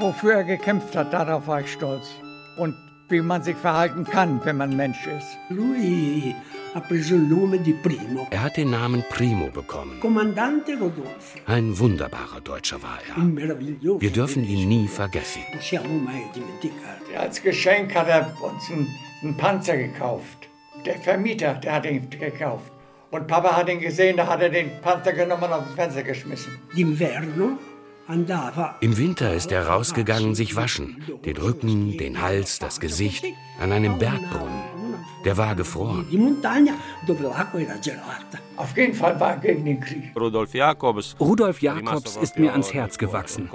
wofür er gekämpft hat, darauf war ich stolz. Und wie man sich verhalten kann, wenn man Mensch ist. Lui ha preso il nome di Primo. Er hat den Namen Primo bekommen. Comandante Rodolfo. Ein wunderbarer Deutscher war er. Un meraviglioso. Wir dürfen ihn nie vergessen. Non possiamo mai dimenticare. Als Geschenk hat er uns einen, einen Panzer gekauft. Der Vermieter, der hat ihn gekauft. Und Papa hat ihn gesehen, da hat er den Panzer genommen und aufs Fenster geschmissen. D'inverno Im Winter ist er rausgegangen, sich waschen. Den Rücken, den Hals, das Gesicht. An einem Bergbrunnen. Der war gefroren. Auf jeden Fall war er gegen den Krieg. Rudolf Jakobs. Rudolf Jakobs ist mir ans Herz gewachsen.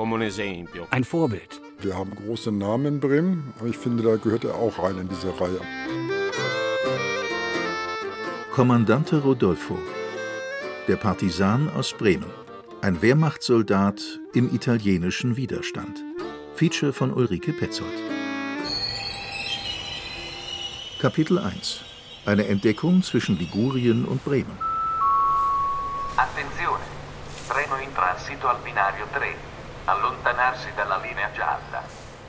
Ein Vorbild. Wir haben große Namen in Bremen, aber ich finde, da gehört er auch rein in diese Reihe. Kommandante Rodolfo, der Partisan aus Bremen, ein Wehrmachtssoldat im italienischen Widerstand. Feature von Ulrike Petzold. Kapitel 1 Eine Entdeckung zwischen Ligurien und Bremen. Attenzione! Treno in transito al binario 3. Allontanarsi dalla linea gialla.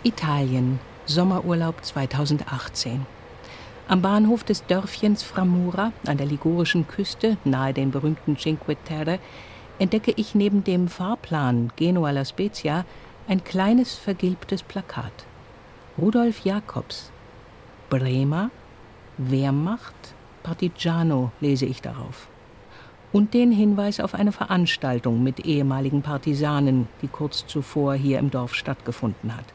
Italien, Sommerurlaub 2018. Am Bahnhof des Dörfchens Framura an der ligurischen Küste nahe den berühmten Cinque Terre entdecke ich neben dem Fahrplan Genua La Spezia ein kleines vergilbtes Plakat. Rudolf Jakobs. Bremer, Wehrmacht, Partigiano lese ich darauf. Und den Hinweis auf eine Veranstaltung mit ehemaligen Partisanen, die kurz zuvor hier im Dorf stattgefunden hat.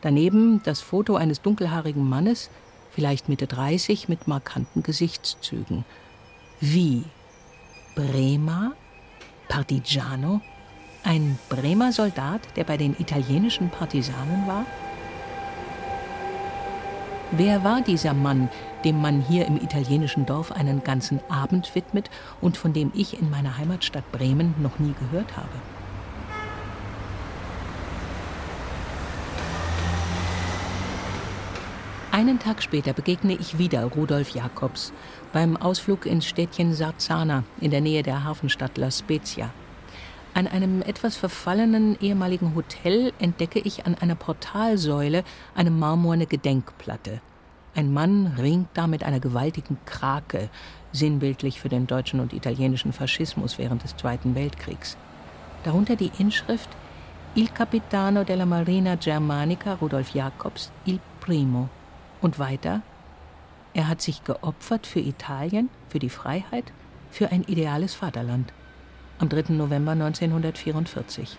Daneben das Foto eines dunkelhaarigen Mannes, vielleicht Mitte 30, mit markanten Gesichtszügen. Wie? Bremer? Partigiano? Ein Bremer Soldat, der bei den italienischen Partisanen war? Wer war dieser Mann, dem man hier im italienischen Dorf einen ganzen Abend widmet und von dem ich in meiner Heimatstadt Bremen noch nie gehört habe? Einen Tag später begegne ich wieder Rudolf Jakobs beim Ausflug ins Städtchen Sarzana in der Nähe der Hafenstadt La Spezia. An einem etwas verfallenen ehemaligen Hotel entdecke ich an einer Portalsäule eine marmorne Gedenkplatte. Ein Mann ringt da mit einer gewaltigen Krake, sinnbildlich für den deutschen und italienischen Faschismus während des Zweiten Weltkriegs. Darunter die Inschrift Il Capitano della Marina Germanica Rudolf Jakobs Il Primo. Und weiter, er hat sich geopfert für Italien, für die Freiheit, für ein ideales Vaterland. Am 3. November 1944.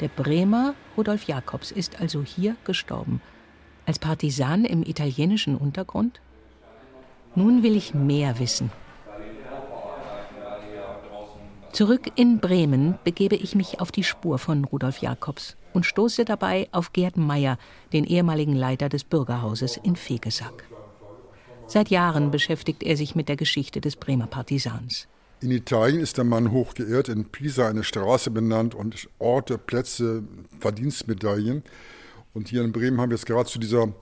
Der Bremer Rudolf Jakobs ist also hier gestorben. Als Partisan im italienischen Untergrund? Nun will ich mehr wissen. Zurück in Bremen begebe ich mich auf die Spur von Rudolf Jakobs und stoße dabei auf Gerd Meyer, den ehemaligen Leiter des Bürgerhauses in Fegesack. Seit Jahren beschäftigt er sich mit der Geschichte des Bremer Partisans. In Italien ist der Mann hoch geehrt, in Pisa eine Straße benannt und Orte, Plätze, Verdienstmedaillen. Und hier in Bremen haben wir es gerade zu dieser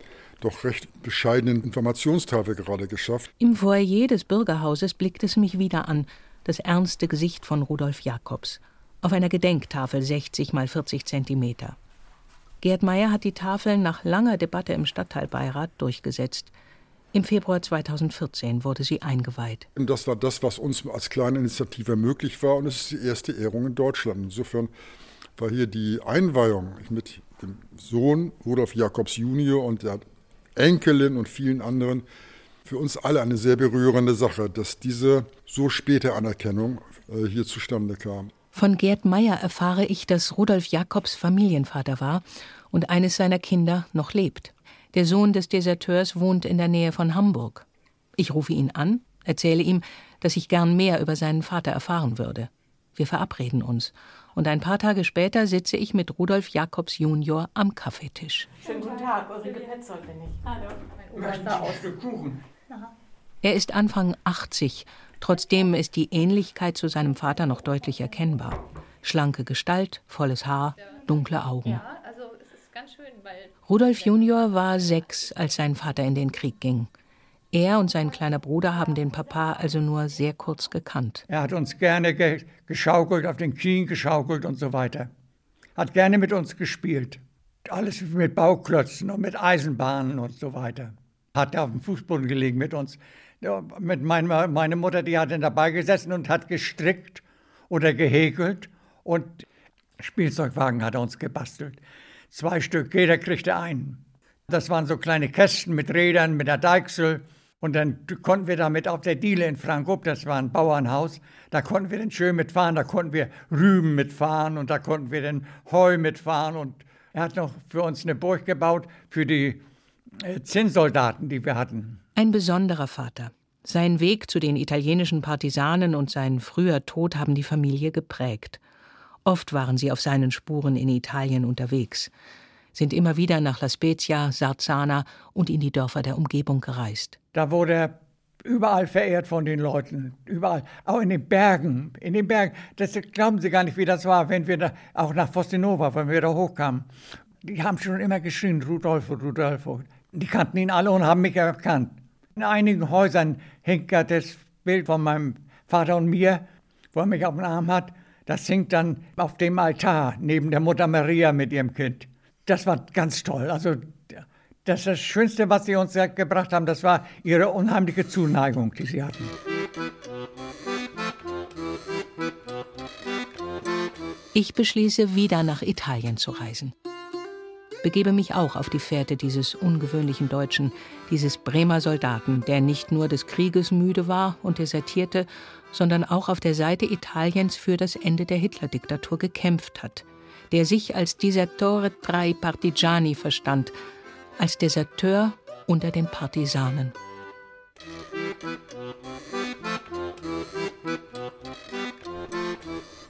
doch recht bescheidenen Informationstafel gerade geschafft. Im Foyer des Bürgerhauses blickt es mich wieder an, das ernste Gesicht von Rudolf Jakobs, auf einer Gedenktafel 60 mal 40 Zentimeter. Gerd Meyer hat die Tafel nach langer Debatte im Stadtteilbeirat durchgesetzt. Im Februar 2014 wurde sie eingeweiht. Das war das, was uns als kleine Initiative möglich war. Und es ist die erste Ehrung in Deutschland. Insofern war hier die Einweihung mit dem Sohn Rudolf Jakobs Junior und der Enkelin und vielen anderen für uns alle eine sehr berührende Sache, dass diese so späte Anerkennung äh, hier zustande kam. Von Gerd Meyer erfahre ich, dass Rudolf Jakobs Familienvater war und eines seiner Kinder noch lebt. Der Sohn des Deserteurs wohnt in der Nähe von Hamburg. Ich rufe ihn an, erzähle ihm, dass ich gern mehr über seinen Vater erfahren würde. Wir verabreden uns. Und ein paar Tage später sitze ich mit Rudolf Jakobs Junior am Kaffeetisch. Schönen guten Tag, Ulrike Petzold bin ich. Hallo. Möchten Sie ein Stück Kuchen? Er ist Anfang 80, trotzdem ist die Ähnlichkeit zu seinem Vater noch deutlich erkennbar. Schlanke Gestalt, volles Haar, dunkle Augen. Also. Rudolf Junior war sechs, als sein Vater in den Krieg ging. Er und sein kleiner Bruder haben den Papa also nur sehr kurz gekannt. Er hat uns gerne ge geschaukelt, auf den Knien geschaukelt und so weiter. hat gerne mit uns gespielt. Alles mit Bauklötzen und mit Eisenbahnen und so weiter. Hat auf dem Fußboden gelegen mit uns. Mit meiner, meine Mutter, die hat dann dabei gesessen und hat gestrickt oder gehäkelt und Spielzeugwagen hat er uns gebastelt. Zwei Stück, jeder kriegte einen. Das waren so kleine Kästen mit Rädern, mit der Deichsel. Und dann konnten wir damit auf der Diele in Frankfurt, das war ein Bauernhaus, da konnten wir dann schön mitfahren, da konnten wir Rüben mitfahren und da konnten wir dann Heu mitfahren. Und er hat noch für uns eine Burg gebaut für die Zinnsoldaten, die wir hatten. Ein besonderer Vater. Sein Weg zu den italienischen Partisanen und sein früher Tod haben die Familie geprägt. Oft waren sie auf seinen Spuren in Italien unterwegs, sind immer wieder nach La Spezia, Sarzana und in die Dörfer der Umgebung gereist. Da wurde er überall verehrt von den Leuten, überall, auch in den Bergen, in den Bergen. Das glauben Sie gar nicht, wie das war, wenn wir da, auch nach Fostinova, wenn wir da hochkamen. Die haben schon immer geschrien, Rudolfo, Rudolfo. Die kannten ihn alle und haben mich erkannt. In einigen Häusern hängt ja das Bild von meinem Vater und mir, wo er mich auf dem Arm hat. Das hängt dann auf dem Altar neben der Mutter Maria mit ihrem Kind. Das war ganz toll. Also das, das Schönste, was sie uns gebracht haben, das war ihre unheimliche Zuneigung, die sie hatten. Ich beschließe, wieder nach Italien zu reisen begebe mich auch auf die Fährte dieses ungewöhnlichen Deutschen, dieses Bremer Soldaten, der nicht nur des Krieges müde war und desertierte, sondern auch auf der Seite Italiens für das Ende der Hitler-Diktatur gekämpft hat, der sich als Desertore tra Partigiani verstand, als Deserteur unter den Partisanen.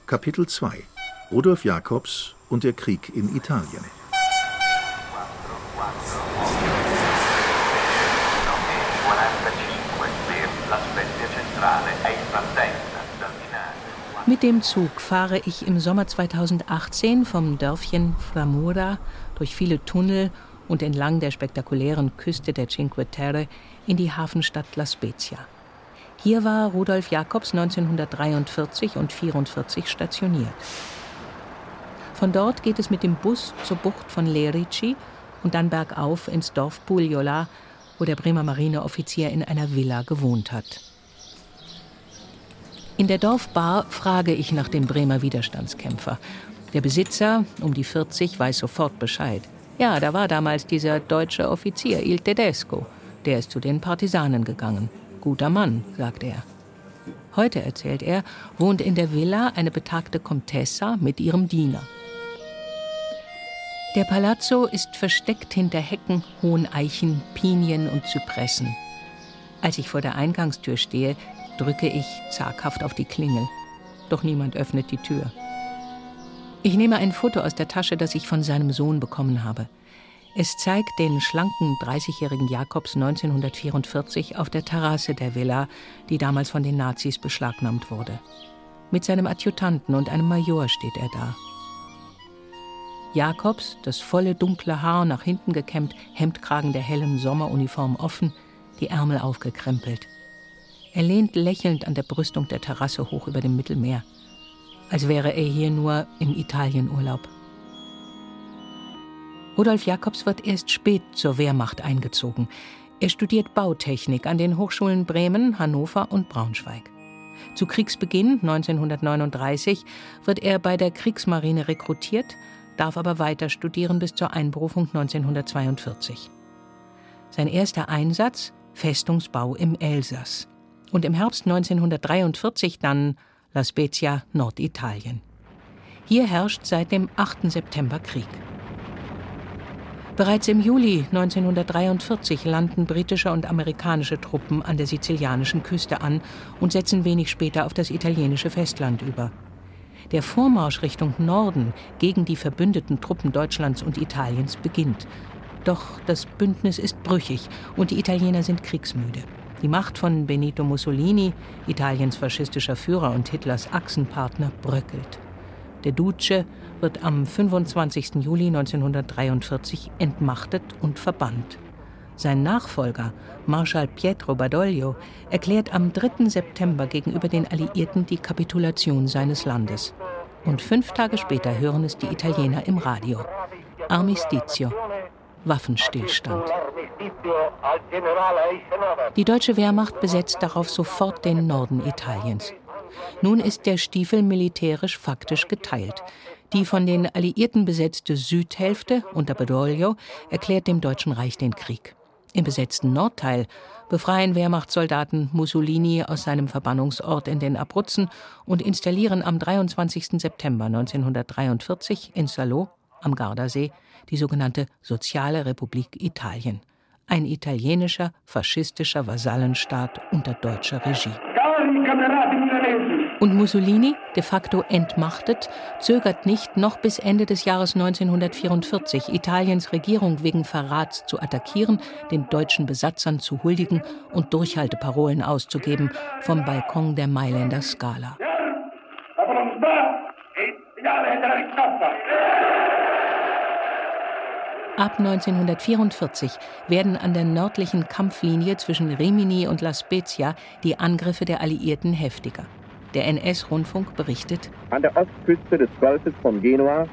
Kapitel 2 Rudolf Jakobs und der Krieg in Italien Mit dem Zug fahre ich im Sommer 2018 vom Dörfchen Framura durch viele Tunnel und entlang der spektakulären Küste der Cinque Terre in die Hafenstadt La Spezia. Hier war Rudolf Jakobs 1943 und 1944 stationiert. Von dort geht es mit dem Bus zur Bucht von Lerici und dann bergauf ins Dorf Puglia, wo der Bremer Marineoffizier in einer Villa gewohnt hat. In der Dorfbar frage ich nach dem Bremer Widerstandskämpfer. Der Besitzer, um die 40, weiß sofort Bescheid. Ja, da war damals dieser deutsche Offizier, Il Tedesco. Der ist zu den Partisanen gegangen. Guter Mann, sagt er. Heute, erzählt er, wohnt in der Villa eine betagte Comtessa mit ihrem Diener. Der Palazzo ist versteckt hinter Hecken, hohen Eichen, Pinien und Zypressen. Als ich vor der Eingangstür stehe, drücke ich zaghaft auf die Klingel. Doch niemand öffnet die Tür. Ich nehme ein Foto aus der Tasche, das ich von seinem Sohn bekommen habe. Es zeigt den schlanken 30-jährigen Jakobs 1944 auf der Terrasse der Villa, die damals von den Nazis beschlagnahmt wurde. Mit seinem Adjutanten und einem Major steht er da. Jakobs, das volle dunkle Haar nach hinten gekämmt, Hemdkragen der hellen Sommeruniform offen, die Ärmel aufgekrempelt. Er lehnt lächelnd an der Brüstung der Terrasse hoch über dem Mittelmeer, als wäre er hier nur im Italienurlaub. Rudolf Jakobs wird erst spät zur Wehrmacht eingezogen. Er studiert Bautechnik an den Hochschulen Bremen, Hannover und Braunschweig. Zu Kriegsbeginn 1939 wird er bei der Kriegsmarine rekrutiert, darf aber weiter studieren bis zur Einberufung 1942. Sein erster Einsatz Festungsbau im Elsass und im Herbst 1943 dann La Spezia, Norditalien. Hier herrscht seit dem 8. September Krieg. Bereits im Juli 1943 landen britische und amerikanische Truppen an der sizilianischen Küste an und setzen wenig später auf das italienische Festland über. Der Vormarsch Richtung Norden gegen die verbündeten Truppen Deutschlands und Italiens beginnt. Doch das Bündnis ist brüchig und die Italiener sind kriegsmüde. Die Macht von Benito Mussolini, Italiens faschistischer Führer und Hitlers Achsenpartner, bröckelt. Der Duce wird am 25. Juli 1943 entmachtet und verbannt. Sein Nachfolger, Marschall Pietro Badoglio, erklärt am 3. September gegenüber den Alliierten die Kapitulation seines Landes. Und fünf Tage später hören es die Italiener im Radio. Armistizio, Waffenstillstand. Die deutsche Wehrmacht besetzt darauf sofort den Norden Italiens. Nun ist der Stiefel militärisch faktisch geteilt. Die von den Alliierten besetzte Südhälfte unter Badoglio erklärt dem Deutschen Reich den Krieg. Im besetzten Nordteil befreien Wehrmachtssoldaten Mussolini aus seinem Verbannungsort in den Abruzzen und installieren am 23. September 1943 in Salò am Gardasee die sogenannte Soziale Republik Italien, ein italienischer faschistischer Vasallenstaat unter deutscher Regie. Und Mussolini, de facto entmachtet, zögert nicht, noch bis Ende des Jahres 1944 Italiens Regierung wegen Verrats zu attackieren, den deutschen Besatzern zu huldigen und Durchhalteparolen auszugeben vom Balkon der Mailänder Scala. Ab 1944 werden an der nördlichen Kampflinie zwischen Rimini und La Spezia die Angriffe der Alliierten heftiger. Der NS-Rundfunk berichtet: An der Ostküste des Golfes von Genua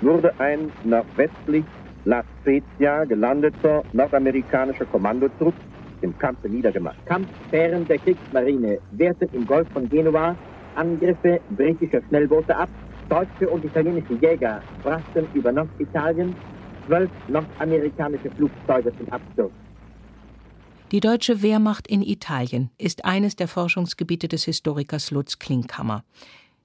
wurde ein nordwestlich La Spezia gelandeter nordamerikanischer Kommandotrupp im Kampfe niedergemacht. Kampffähren der Kriegsmarine wehrten im Golf von Genua Angriffe britischer Schnellboote ab. Deutsche und italienische Jäger brachten über Norditalien zwölf nordamerikanische Flugzeuge zum Absturz. Die deutsche Wehrmacht in Italien ist eines der Forschungsgebiete des Historikers Lutz Klinkhammer.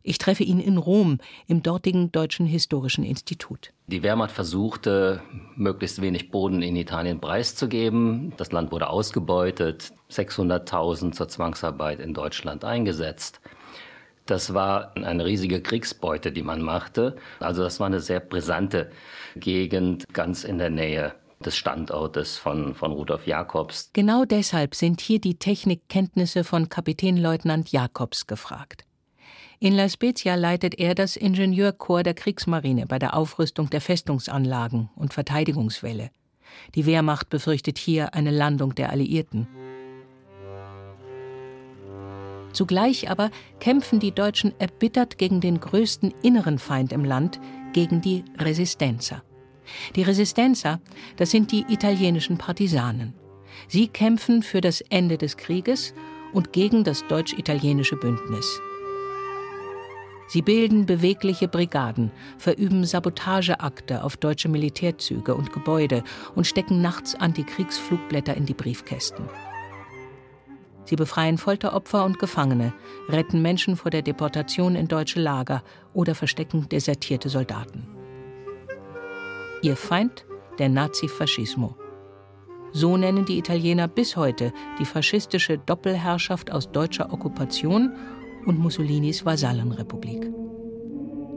Ich treffe ihn in Rom im dortigen Deutschen Historischen Institut. Die Wehrmacht versuchte, möglichst wenig Boden in Italien preiszugeben. Das Land wurde ausgebeutet, 600.000 zur Zwangsarbeit in Deutschland eingesetzt. Das war eine riesige Kriegsbeute, die man machte. Also das war eine sehr brisante Gegend ganz in der Nähe des Standortes von, von Rudolf Jakobs. Genau deshalb sind hier die Technikkenntnisse von Kapitänleutnant Jakobs gefragt. In La Spezia leitet er das Ingenieurkorps der Kriegsmarine bei der Aufrüstung der Festungsanlagen und Verteidigungswelle. Die Wehrmacht befürchtet hier eine Landung der Alliierten. Zugleich aber kämpfen die Deutschen erbittert gegen den größten inneren Feind im Land, gegen die Resistenza. Die Resistenza, das sind die italienischen Partisanen. Sie kämpfen für das Ende des Krieges und gegen das deutsch-italienische Bündnis. Sie bilden bewegliche Brigaden, verüben Sabotageakte auf deutsche Militärzüge und Gebäude und stecken nachts Antikriegsflugblätter in die Briefkästen. Sie befreien Folteropfer und Gefangene, retten Menschen vor der Deportation in deutsche Lager oder verstecken desertierte Soldaten. Ihr Feind der Nazifaschismo. So nennen die Italiener bis heute die faschistische Doppelherrschaft aus deutscher Okkupation und Mussolinis Vasallenrepublik.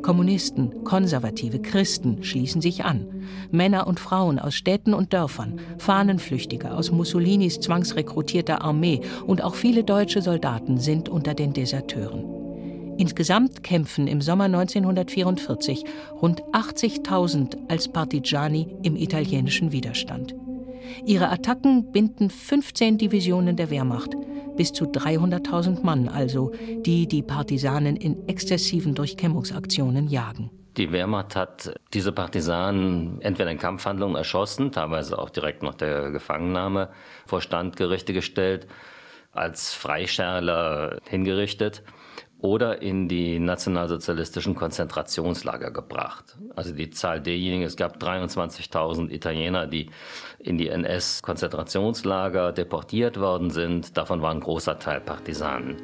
Kommunisten, Konservative, Christen schließen sich an. Männer und Frauen aus Städten und Dörfern, Fahnenflüchtige aus Mussolinis zwangsrekrutierter Armee und auch viele deutsche Soldaten sind unter den Deserteuren. Insgesamt kämpfen im Sommer 1944 rund 80.000 als Partigiani im italienischen Widerstand. Ihre Attacken binden 15 Divisionen der Wehrmacht, bis zu 300.000 Mann also, die die Partisanen in exzessiven Durchkämmungsaktionen jagen. Die Wehrmacht hat diese Partisanen entweder in Kampfhandlungen erschossen, teilweise auch direkt nach der Gefangennahme vor Standgerichte gestellt, als Freischärler hingerichtet oder in die nationalsozialistischen Konzentrationslager gebracht. Also die Zahl derjenigen, es gab 23.000 Italiener, die in die NS-Konzentrationslager deportiert worden sind. Davon war ein großer Teil Partisanen.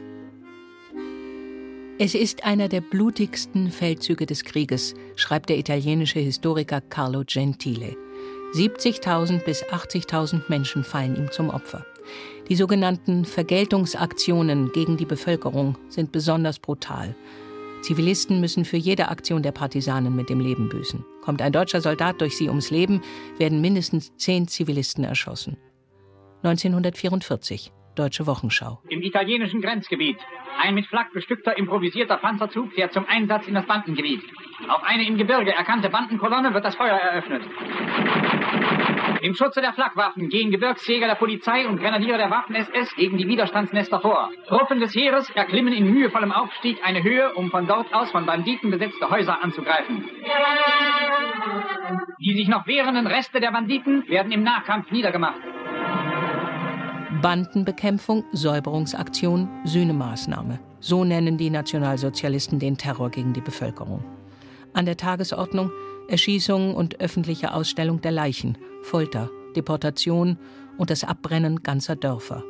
Es ist einer der blutigsten Feldzüge des Krieges, schreibt der italienische Historiker Carlo Gentile. 70.000 bis 80.000 Menschen fallen ihm zum Opfer. Die sogenannten Vergeltungsaktionen gegen die Bevölkerung sind besonders brutal. Zivilisten müssen für jede Aktion der Partisanen mit dem Leben büßen. Kommt ein deutscher Soldat durch sie ums Leben, werden mindestens zehn Zivilisten erschossen. 1944, Deutsche Wochenschau. Im italienischen Grenzgebiet. Ein mit Flak bestückter improvisierter Panzerzug fährt zum Einsatz in das Bandengebiet. Auf eine im Gebirge erkannte Bandenkolonne wird das Feuer eröffnet. Im Schutze der Flakwaffen gehen Gebirgsjäger der Polizei und Grenadiere der Waffen-SS gegen die Widerstandsnester vor. Truppen des Heeres erklimmen in mühevollem Aufstieg eine Höhe, um von dort aus von Banditen besetzte Häuser anzugreifen. Die sich noch wehrenden Reste der Banditen werden im Nahkampf niedergemacht. Bandenbekämpfung, Säuberungsaktion, Sühnemaßnahme. So nennen die Nationalsozialisten den Terror gegen die Bevölkerung. An der Tagesordnung Erschießung und öffentliche Ausstellung der Leichen, Folter, Deportation und das Abbrennen ganzer Dörfer.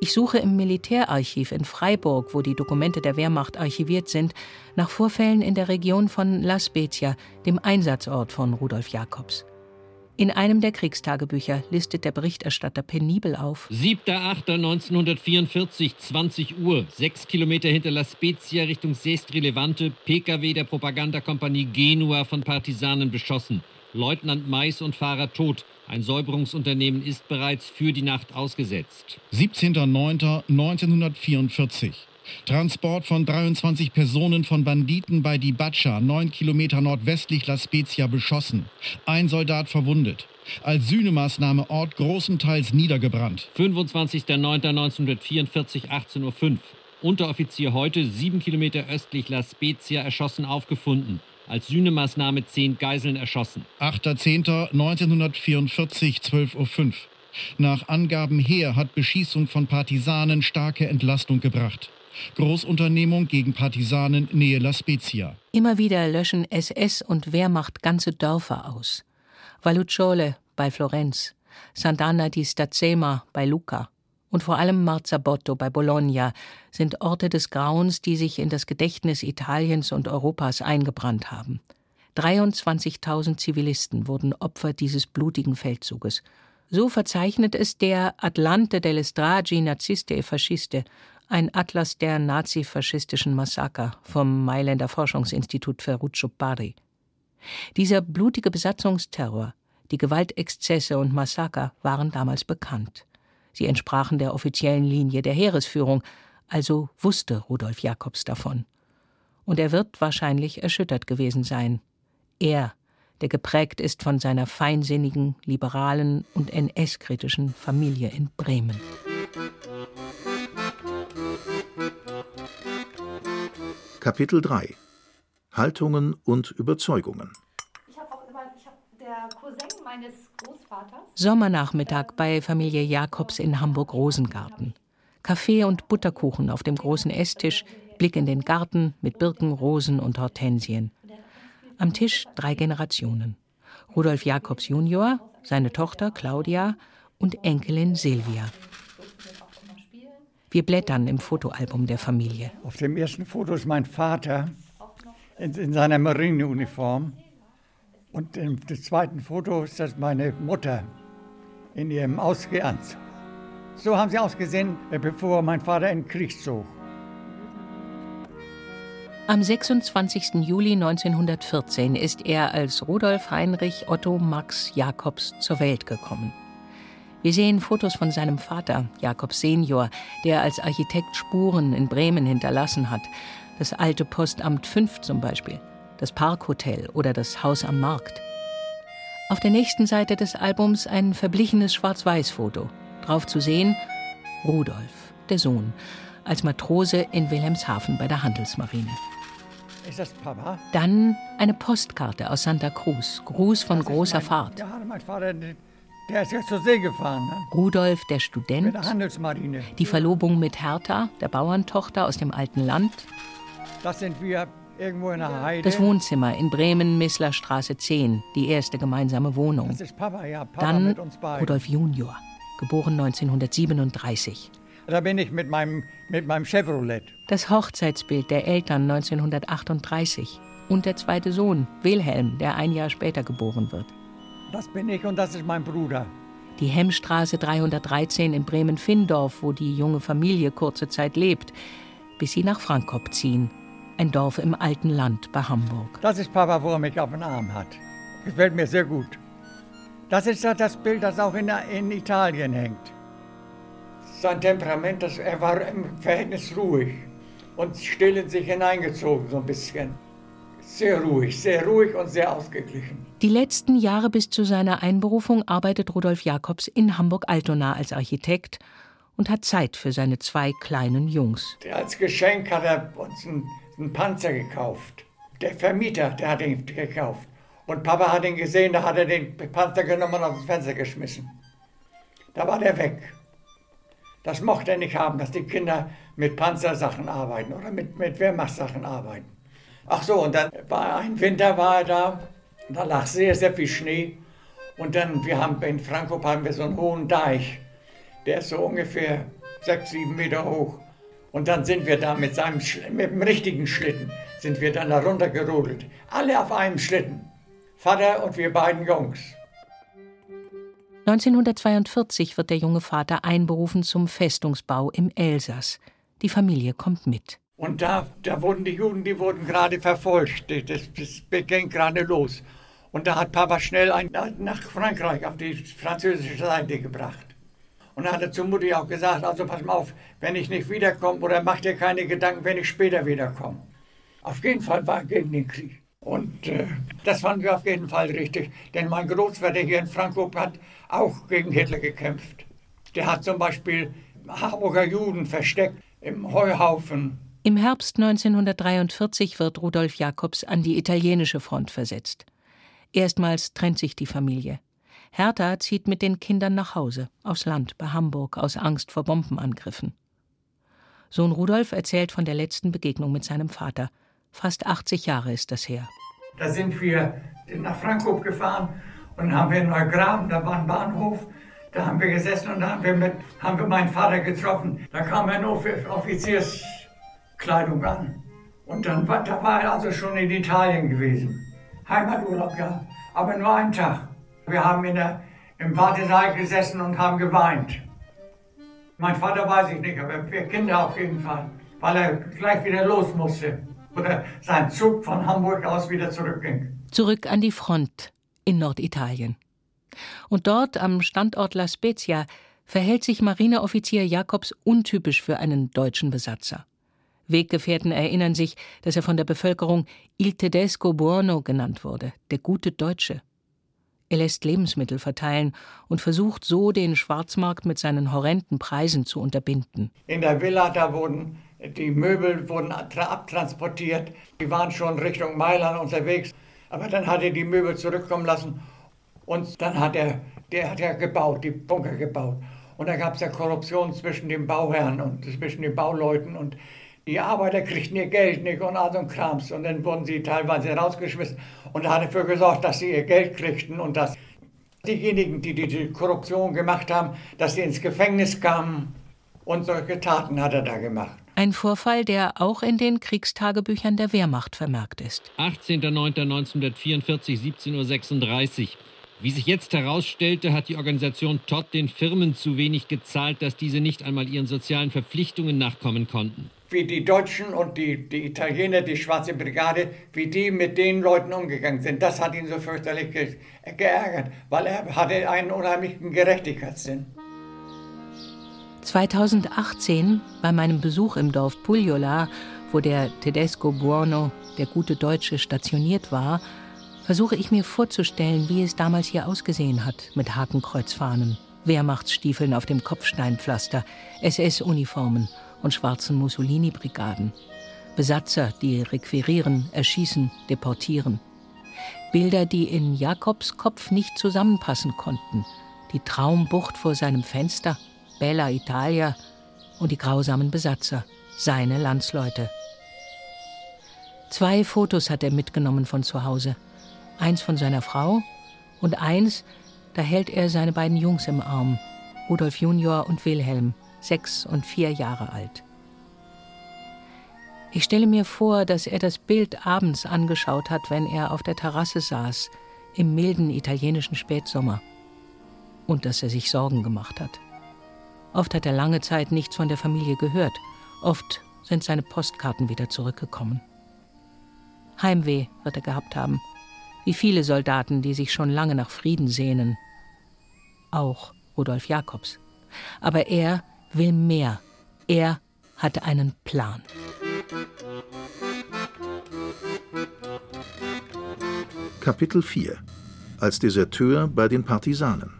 Ich suche im Militärarchiv in Freiburg, wo die Dokumente der Wehrmacht archiviert sind, nach Vorfällen in der Region von La Spezia, dem Einsatzort von Rudolf Jakobs. In einem der Kriegstagebücher listet der Berichterstatter penibel auf. 7.8.1944, 20 Uhr, sechs Kilometer hinter La Spezia Richtung Sestri Levante, PKW der Propagandakompanie Genua von Partisanen beschossen. Leutnant Mais und Fahrer tot. Ein Säuberungsunternehmen ist bereits für die Nacht ausgesetzt. 17.09.1944. Transport von 23 Personen von Banditen bei Di Baccia, neun Kilometer nordwestlich La Spezia, beschossen. Ein Soldat verwundet. Als Sühnemaßnahme Ort großenteils niedergebrannt. 25.09.1944, 18.05 Uhr. Unteroffizier heute, sieben Kilometer östlich La Spezia, erschossen aufgefunden. Als Sühnemaßnahme zehn Geiseln erschossen. 8.10.1944, 12.05 Uhr. Nach Angaben Heer hat Beschießung von Partisanen starke Entlastung gebracht. Großunternehmung gegen Partisanen Nähe La Spezia. Immer wieder löschen SS und Wehrmacht ganze Dörfer aus. Vallucciole bei Florenz, Sant'Anna di Stazzema bei Lucca und vor allem Marzabotto bei Bologna sind Orte des Grauens, die sich in das Gedächtnis Italiens und Europas eingebrannt haben. 23.000 Zivilisten wurden Opfer dieses blutigen Feldzuges. So verzeichnet es der Atlante delle Stragi Naziste e Fasciste, ein Atlas der nazifaschistischen Massaker vom Mailänder Forschungsinstitut Ferruccio Parri. Dieser blutige Besatzungsterror, die Gewaltexzesse und Massaker waren damals bekannt. Sie entsprachen der offiziellen Linie der Heeresführung, also wusste Rudolf Jakobs davon. Und er wird wahrscheinlich erschüttert gewesen sein. Er, der geprägt ist von seiner feinsinnigen, liberalen und NS-kritischen Familie in Bremen. Kapitel 3 Haltungen und Überzeugungen Ich habe auch immer, ich hab, der Cousin meines Großvaters. Sommernachmittag bei Familie Jakobs in Hamburg-Rosengarten. Kaffee und Butterkuchen auf dem großen Esstisch, Blick in den Garten mit Birken, Rosen und Hortensien. Am Tisch drei Generationen. Rudolf Jakobs Junior, seine Tochter Claudia und Enkelin Silvia. Wir blättern im Fotoalbum der Familie. Auf dem ersten Foto ist mein Vater in, in seiner Marineuniform. Und im zweiten Foto ist das meine Mutter in ihrem Ausgehanzug. So haben sie ausgesehen, bevor mein Vater in den Krieg zog. Am 26. Juli 1914 ist er als Rudolf Heinrich Otto Max Jakobs zur Welt gekommen. Wir sehen Fotos von seinem Vater, Jakob Senior, der als Architekt Spuren in Bremen hinterlassen hat. Das alte Postamt 5 zum Beispiel, das Parkhotel oder das Haus am Markt. Auf der nächsten Seite des Albums ein verblichenes Schwarz-Weiß-Foto. Drauf zu sehen Rudolf, der Sohn, als Matrose in Wilhelmshaven bei der Handelsmarine. Ist das Papa? Dann eine Postkarte aus Santa Cruz, Gruß von großer mein, Fahrt. Ja, mein Vater der ist jetzt zur See gefahren. Ne? Rudolf, der Student. Mit der Handelsmarine. Die Verlobung mit Hertha, der Bauerntochter aus dem alten Land. Das sind wir irgendwo in der Heide. Das Wohnzimmer in Bremen, Misslerstraße 10, die erste gemeinsame Wohnung. Das ist Papa, ja. Papa Dann mit uns beiden. Rudolf Junior, geboren 1937. Da bin ich mit meinem, mit meinem Chevrolet. Das Hochzeitsbild der Eltern 1938. Und der zweite Sohn, Wilhelm, der ein Jahr später geboren wird. Das bin ich und das ist mein Bruder. Die Hemmstraße 313 in Bremen-Findorf, wo die junge Familie kurze Zeit lebt, bis sie nach Frankop ziehen. Ein Dorf im alten Land bei Hamburg. Das ist Papa, wo er mich auf den Arm hat. Gefällt mir sehr gut. Das ist das Bild, das auch in, in Italien hängt. Sein Temperament, das, er war im Verhältnis ruhig und still in sich hineingezogen, so ein bisschen. Sehr ruhig, sehr ruhig und sehr ausgeglichen. Die letzten Jahre bis zu seiner Einberufung arbeitet Rudolf Jakobs in Hamburg-Altona als Architekt und hat Zeit für seine zwei kleinen Jungs. Als Geschenk hat er uns einen, einen Panzer gekauft. Der Vermieter, der hat ihn gekauft. Und Papa hat ihn gesehen, da hat er den Panzer genommen und dem Fenster geschmissen. Da war der weg. Das mochte er nicht haben, dass die Kinder mit Panzersachen arbeiten oder mit, mit Wehrmachtssachen arbeiten. Ach so, und dann war ein Winter war er da, da lag sehr, sehr viel Schnee. Und dann, wir haben in Frankfurt haben wir so einen hohen Deich, der ist so ungefähr sechs, sieben Meter hoch. Und dann sind wir da mit seinem, mit dem richtigen Schlitten, sind wir dann da runtergerodelt. Alle auf einem Schlitten. Vater und wir beiden Jungs. 1942 wird der junge Vater einberufen zum Festungsbau im Elsass. Die Familie kommt mit. Und da, da wurden die Juden, die wurden gerade verfolgt. Das, das ging gerade los. Und da hat Papa schnell einen nach Frankreich auf die französische Seite gebracht. Und da hat er zur Mutti auch gesagt, also pass mal auf, wenn ich nicht wiederkomme oder mach dir keine Gedanken, wenn ich später wiederkomme. Auf jeden Fall war er gegen den Krieg. Und äh, das fanden wir auf jeden Fall richtig. Denn mein Großvater hier in Frankfurt hat auch gegen Hitler gekämpft. Der hat zum Beispiel Hamburger Juden versteckt im Heuhaufen. Im Herbst 1943 wird Rudolf Jakobs an die italienische Front versetzt. Erstmals trennt sich die Familie. Hertha zieht mit den Kindern nach Hause, aufs Land bei Hamburg, aus Angst vor Bombenangriffen. Sohn Rudolf erzählt von der letzten Begegnung mit seinem Vater. Fast 80 Jahre ist das her. Da sind wir nach Frankfurt gefahren und haben wir in Neugraben, da war ein Bahnhof, da haben wir gesessen und da haben wir, mit, haben wir meinen Vater getroffen. Da kam er nur für Offizierskleidung an. Und dann da war er also schon in Italien gewesen. Heimaturlaub, ja, aber nur einen Tag. Wir haben der, im Wartesaal gesessen und haben geweint. Mein Vater weiß ich nicht, aber wir Kinder auf jeden Fall, weil er gleich wieder los musste oder sein Zug von Hamburg aus wieder zurückging. Zurück an die Front in Norditalien. Und dort am Standort La Spezia verhält sich Marineoffizier Jakobs untypisch für einen deutschen Besatzer. Weggefährten erinnern sich, dass er von der Bevölkerung Il Tedesco Buono genannt wurde, der gute Deutsche. Er lässt Lebensmittel verteilen und versucht so, den Schwarzmarkt mit seinen horrenden Preisen zu unterbinden. In der Villa, da wurden die Möbel wurden abtransportiert. Die waren schon Richtung Mailand unterwegs. Aber dann hat er die Möbel zurückkommen lassen. Und dann hat er, der hat ja gebaut, die Bunker gebaut. Und da gab es ja Korruption zwischen den Bauherren und zwischen den Bauleuten. Und die Arbeiter kriegten ihr Geld nicht und all so ein Krams. Und dann wurden sie teilweise rausgeschmissen. Und er hat dafür gesorgt, dass sie ihr Geld kriegten und dass diejenigen, die die Korruption gemacht haben, dass sie ins Gefängnis kamen. Und solche Taten hat er da gemacht. Ein Vorfall, der auch in den Kriegstagebüchern der Wehrmacht vermerkt ist. 18.09.1944, 17.36 Uhr. Wie sich jetzt herausstellte, hat die Organisation Todd den Firmen zu wenig gezahlt, dass diese nicht einmal ihren sozialen Verpflichtungen nachkommen konnten. Wie die Deutschen und die, die Italiener, die Schwarze Brigade, wie die mit den Leuten umgegangen sind, das hat ihn so fürchterlich ge geärgert, weil er hatte einen unheimlichen Gerechtigkeitssinn. 2018 bei meinem Besuch im Dorf Puglia, wo der Tedesco Buono, der gute Deutsche, stationiert war, versuche ich mir vorzustellen, wie es damals hier ausgesehen hat mit Hakenkreuzfahnen, Wehrmachtsstiefeln auf dem Kopfsteinpflaster, SS-Uniformen und schwarzen Mussolini-Brigaden. Besatzer, die requirieren, erschießen, deportieren. Bilder, die in Jakobs Kopf nicht zusammenpassen konnten. Die Traumbucht vor seinem Fenster, Bella Italia und die grausamen Besatzer, seine Landsleute. Zwei Fotos hat er mitgenommen von zu Hause. Eins von seiner Frau und eins, da hält er seine beiden Jungs im Arm, Rudolf Junior und Wilhelm, sechs und vier Jahre alt. Ich stelle mir vor, dass er das Bild abends angeschaut hat, wenn er auf der Terrasse saß, im milden italienischen Spätsommer, und dass er sich Sorgen gemacht hat. Oft hat er lange Zeit nichts von der Familie gehört. Oft sind seine Postkarten wieder zurückgekommen. Heimweh wird er gehabt haben, wie viele Soldaten, die sich schon lange nach Frieden sehnen. Auch Rudolf Jakobs. Aber er will mehr. Er hatte einen Plan. Kapitel 4 Als Deserteur bei den Partisanen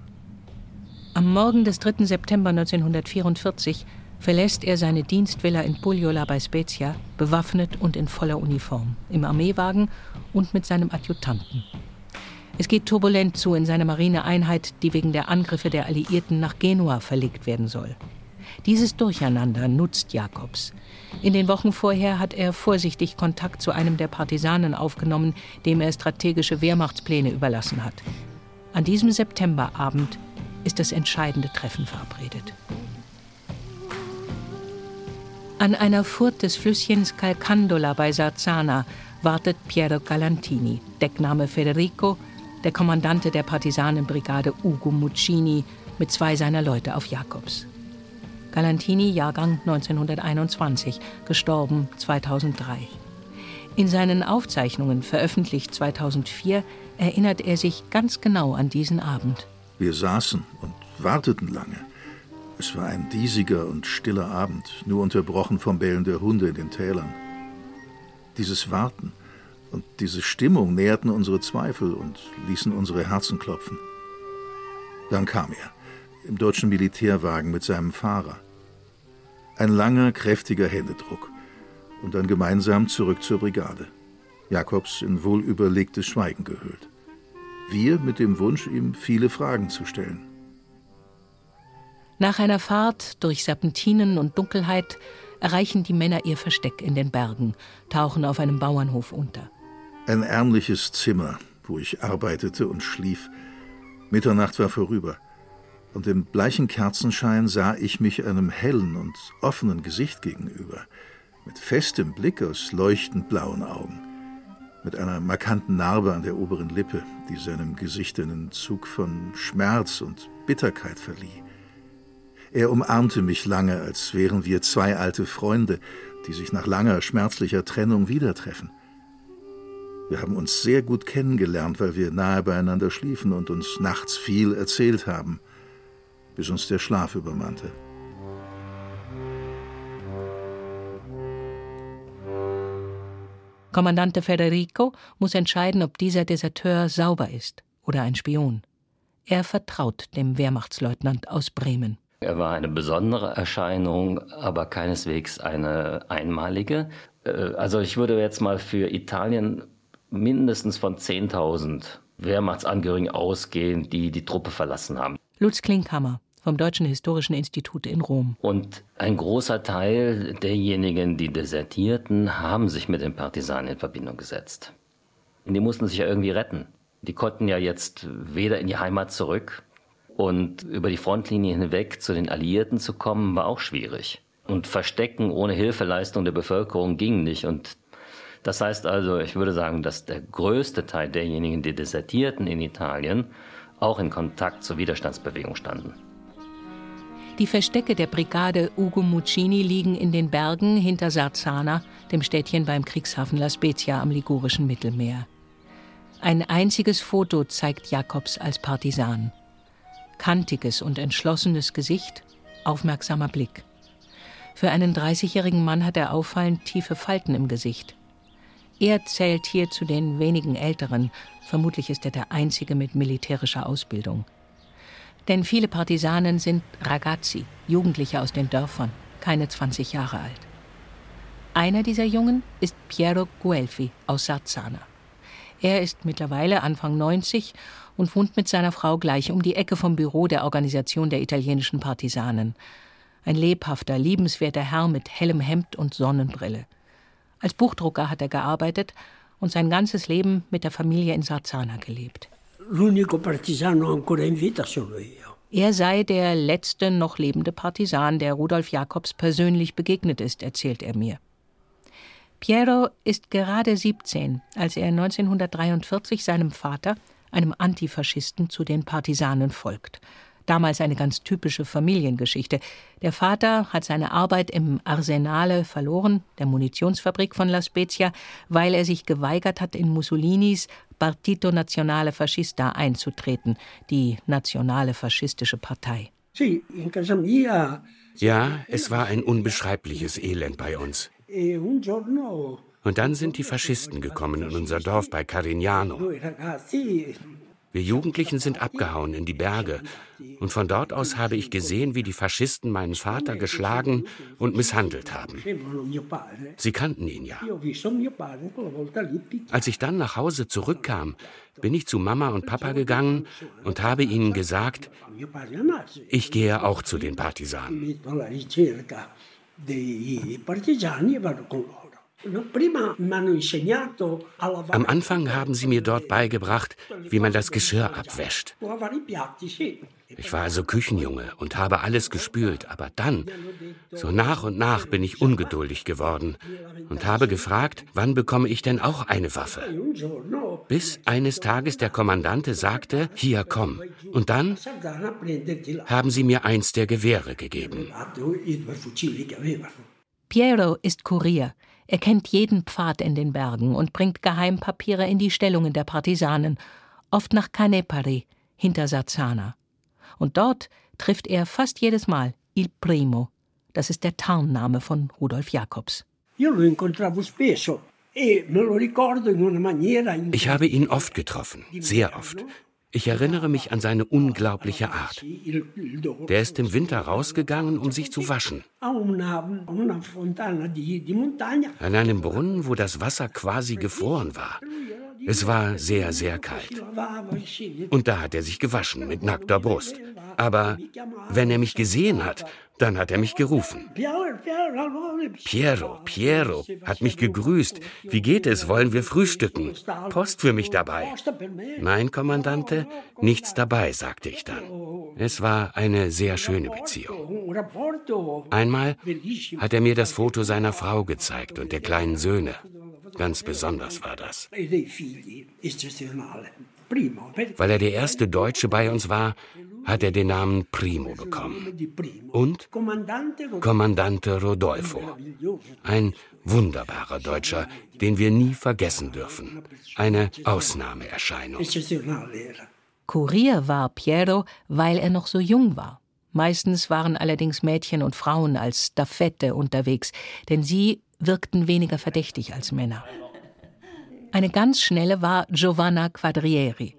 Am Morgen des 3. September 1944 verlässt er seine Dienstvilla in Puglia bei Spezia, bewaffnet und in voller Uniform, im Armeewagen und mit seinem Adjutanten. Es geht turbulent zu in seiner Marineeinheit, die wegen der Angriffe der Alliierten nach Genua verlegt werden soll. Dieses Durcheinander nutzt Jakobs. In den Wochen vorher hat er vorsichtig Kontakt zu einem der Partisanen aufgenommen, dem er strategische Wehrmachtspläne überlassen hat. An diesem Septemberabend ist das entscheidende Treffen verabredet. An einer Furt des Flüsschens Calcandola bei Sarzana wartet Piero Galantini, Deckname Federico, der Kommandante der Partisanenbrigade Ugo Muccini, mit zwei seiner Leute auf Jakobs. Galantini, Jahrgang 1921, gestorben 2003. In seinen Aufzeichnungen, veröffentlicht 2004, erinnert er sich ganz genau an diesen Abend. Wir saßen und warteten lange. Es war ein diesiger und stiller Abend, nur unterbrochen vom Bellen der Hunde in den Tälern. Dieses Warten und diese Stimmung nährten unsere Zweifel und ließen unsere Herzen klopfen. Dann kam er, im deutschen Militärwagen mit seinem Fahrer. Ein langer, kräftiger Händedruck und dann gemeinsam zurück zur Brigade. Jakobs in wohlüberlegtes Schweigen gehüllt. Wir mit dem Wunsch, ihm viele Fragen zu stellen. Nach einer Fahrt durch Serpentinen und Dunkelheit erreichen die Männer ihr Versteck in den Bergen, tauchen auf einem Bauernhof unter. Ein ärmliches Zimmer, wo ich arbeitete und schlief. Mitternacht war vorüber, und im bleichen Kerzenschein sah ich mich einem hellen und offenen Gesicht gegenüber, mit festem Blick aus leuchtend blauen Augen, mit einer markanten Narbe an der oberen Lippe, die seinem Gesicht einen Zug von Schmerz und Bitterkeit verlieh. Er umarmte mich lange, als wären wir zwei alte Freunde, die sich nach langer, schmerzlicher Trennung wieder treffen. Wir haben uns sehr gut kennengelernt, weil wir nahe beieinander schliefen und uns nachts viel erzählt haben, bis uns der Schlaf übermannte. Kommandante Federico muss entscheiden, ob dieser Deserteur sauber ist oder ein Spion. Er vertraut dem Wehrmachtsleutnant aus Bremen. Er war eine besondere Erscheinung, aber keineswegs eine einmalige. Äh, also ich würde jetzt mal für Italien mindestens von 10.000 Wehrmachtsangehörigen ausgehen, die die Truppe verlassen haben. Lutz Klinkhammer vom Deutschen Historischen Institut in Rom. Und ein großer Teil derjenigen, die desertierten, haben sich mit den Partisanen in Verbindung gesetzt. Die mussten sich ja irgendwie retten. Die konnten ja jetzt weder in die Heimat zurück und über die Frontlinie hinweg zu den Alliierten zu kommen, war auch schwierig. Und Verstecken ohne Hilfeleistung der Bevölkerung ging nicht. Und das heißt also, ich würde sagen, dass der größte Teil derjenigen, die desertierten in Italien, auch in Kontakt zur Widerstandsbewegung standen. Die Verstecke der Brigade Ugo Muccini liegen in den Bergen hinter Sarzana, dem Städtchen beim Kriegshafen La Spezia am ligurischen Mittelmeer. Ein einziges Foto zeigt Jakobs als Partisan. Kantiges und entschlossenes Gesicht, aufmerksamer Blick. Für einen 30-jährigen Mann hat er auffallend tiefe Falten im Gesicht. Er zählt hier zu den wenigen Älteren, vermutlich ist er der Einzige mit militärischer Ausbildung. Denn viele Partisanen sind Ragazzi, Jugendliche aus den Dörfern, keine 20 Jahre alt. Einer dieser Jungen ist Piero Guelfi aus Sarzana. Er ist mittlerweile Anfang 90 und wohnt mit seiner Frau gleich um die Ecke vom Büro der Organisation der italienischen Partisanen. Ein lebhafter, liebenswerter Herr mit hellem Hemd und Sonnenbrille. Als Buchdrucker hat er gearbeitet und sein ganzes Leben mit der Familie in Sarzana gelebt. L'unico partisano ancora in vita sono io. Er sei der letzte noch lebende Partisan, der Rudolf Jakobs persönlich begegnet ist, erzählt er mir. Piero ist gerade 17, als er 1943 seinem Vater, einem Antifaschisten, zu den Partisanen folgt. Damals eine ganz typische Familiengeschichte. Der Vater hat seine Arbeit im Arsenale verloren, der Munitionsfabrik von La Spezia, weil er sich geweigert hat, in Mussolinis Partito Nazionale Fascista einzutreten, die nationale faschistische Partei. Ja, es war ein unbeschreibliches Elend bei uns. E Und dann sind die Faschisten gekommen in unser Dorf bei Carignano. Wir Jugendlichen sind abgehauen in die Berge. Und von dort aus habe ich gesehen, wie die Faschisten meinen Vater geschlagen und misshandelt haben. Sie kannten ihn ja. Als ich dann nach Hause zurückkam, bin ich zu Mama und Papa gegangen und habe ihnen gesagt, ich gehe auch zu den Partisanen. Am Anfang haben sie mir dort beigebracht, wie man das Geschirr abwäscht. Ich war also Küchenjunge und habe alles gespült, aber dann, so nach und nach, bin ich ungeduldig geworden und habe gefragt, wann bekomme ich denn auch eine Waffe? Bis eines Tages der Kommandante sagte, hier komm. Und dann haben sie mir eins der Gewehre gegeben. Piero ist Kurier. Er kennt jeden Pfad in den Bergen und bringt Geheimpapiere in die Stellungen der Partisanen, oft nach Canepari, hinter Sarzana. Und dort trifft er fast jedes Mal Il Primo. Das ist der Tarnname von Rudolf Jakobs. E ich habe ihn oft getroffen, sehr oft. Ich erinnere mich an seine unglaubliche Art. Der ist im Winter rausgegangen, um sich zu waschen. An einem Brunnen, wo das Wasser quasi gefroren war. Es war sehr, sehr kalt. Und da hat er sich gewaschen mit nackter Brust. Aber wenn er mich gesehen hat, dann hat er mich gerufen. Piero, Piero hat mich gegrüßt. Wie geht es? Wollen wir frühstücken? Post für mich dabei. Nein, Kommandante, nichts dabei, sagte ich dann. Es war eine sehr schöne Beziehung. Einmal hat er mir das Foto seiner Frau gezeigt und der kleinen Söhne. Ganz besonders war das. Weil er der erste Deutsche bei uns war, hat er den Namen Primo bekommen. Und Kommandante Rodolfo. Ein wunderbarer Deutscher, den wir nie vergessen dürfen. Eine Ausnahmeerscheinung. Kurier war Piero, weil er noch so jung war. Meistens waren allerdings Mädchen und Frauen als Staffette unterwegs, denn sie wirkten weniger verdächtig als Männer. Eine ganz schnelle war Giovanna Quadrieri.